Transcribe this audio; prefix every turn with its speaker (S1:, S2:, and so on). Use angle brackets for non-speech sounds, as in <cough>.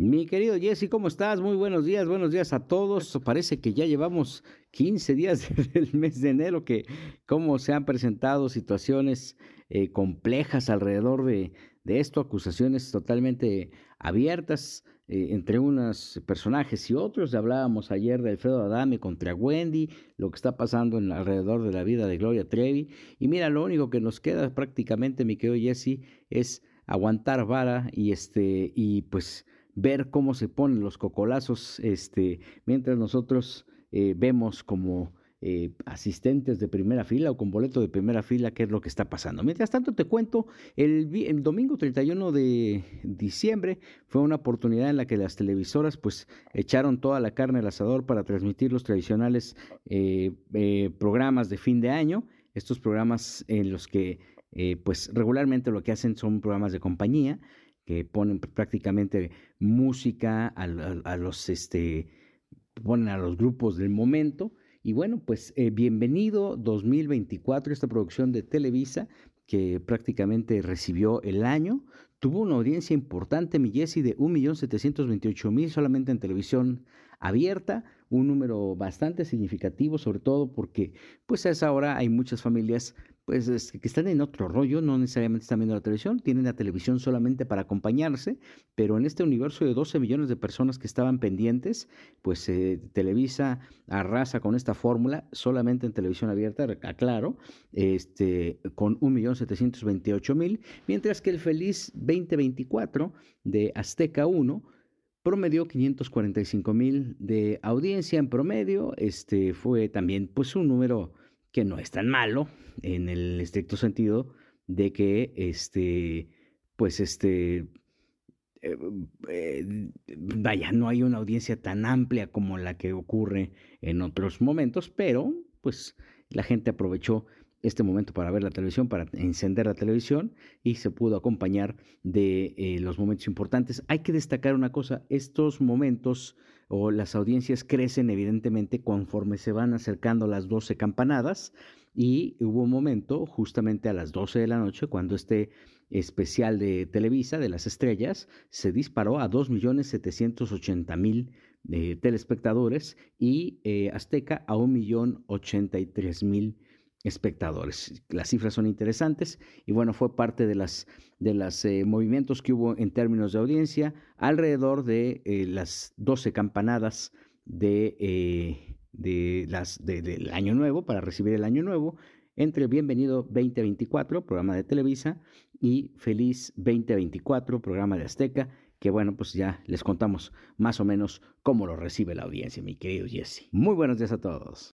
S1: Mi querido Jesse, ¿cómo estás? Muy buenos días, buenos días a todos. Parece que ya llevamos 15 días <laughs> del mes de enero, que cómo se han presentado situaciones eh, complejas alrededor de, esto, acusaciones totalmente abiertas eh, entre unos personajes y otros. Hablábamos ayer de Alfredo Adame contra Wendy, lo que está pasando en, alrededor de la vida de Gloria Trevi. Y mira, lo único que nos queda prácticamente, mi querido Jesse, es aguantar vara y este y pues ver cómo se ponen los cocolazos, este, mientras nosotros eh, vemos como eh, asistentes de primera fila o con boleto de primera fila qué es lo que está pasando. Mientras tanto te cuento, el, domingo 31 de diciembre fue una oportunidad en la que las televisoras pues echaron toda la carne al asador para transmitir los tradicionales eh, programas de fin de año, estos programas en los que pues regularmente lo que hacen son programas de compañía, que ponen prácticamente música a, los, este, ponen a los grupos del momento. Y bueno, pues eh, bienvenido 2024, esta producción de Televisa que prácticamente recibió el año. Tuvo una audiencia importante, mi Jessy, de 1.728.000 solamente en televisión abierta, un número bastante significativo, sobre todo porque pues a esa hora hay muchas familias pues que están en otro rollo, no necesariamente están viendo la televisión, tienen la televisión solamente para acompañarse, pero en este universo de 12 millones de personas que estaban pendientes, pues eh, Televisa arrasa con esta fórmula solamente en televisión abierta, aclaro, este, con 1.728.000, mientras que el feliz 2024 de Azteca 1 promedió 545 mil de audiencia en promedio, este fue también pues un número que no es tan malo en el estricto sentido de que este, pues este, eh, eh, vaya, no hay una audiencia tan amplia como la que ocurre en otros momentos, pero pues la gente aprovechó este momento para ver la televisión, para encender la televisión y se pudo acompañar de eh, los momentos importantes. Hay que destacar una cosa, estos momentos o las audiencias crecen evidentemente conforme se van acercando las 12 campanadas y hubo un momento justamente a las 12 de la noche cuando este especial de Televisa de las estrellas se disparó a 2.780.000 eh, telespectadores y eh, Azteca a 1.083.000 espectadores. Las cifras son interesantes y bueno, fue parte de las de los eh, movimientos que hubo en términos de audiencia alrededor de eh, las 12 campanadas de, eh, de las del año nuevo para recibir el año nuevo entre Bienvenido 2024, programa de Televisa, y Feliz 2024, programa de Azteca, que bueno, pues ya les contamos más o menos cómo lo recibe la audiencia, mi querido Jesse. Muy buenos días a todos.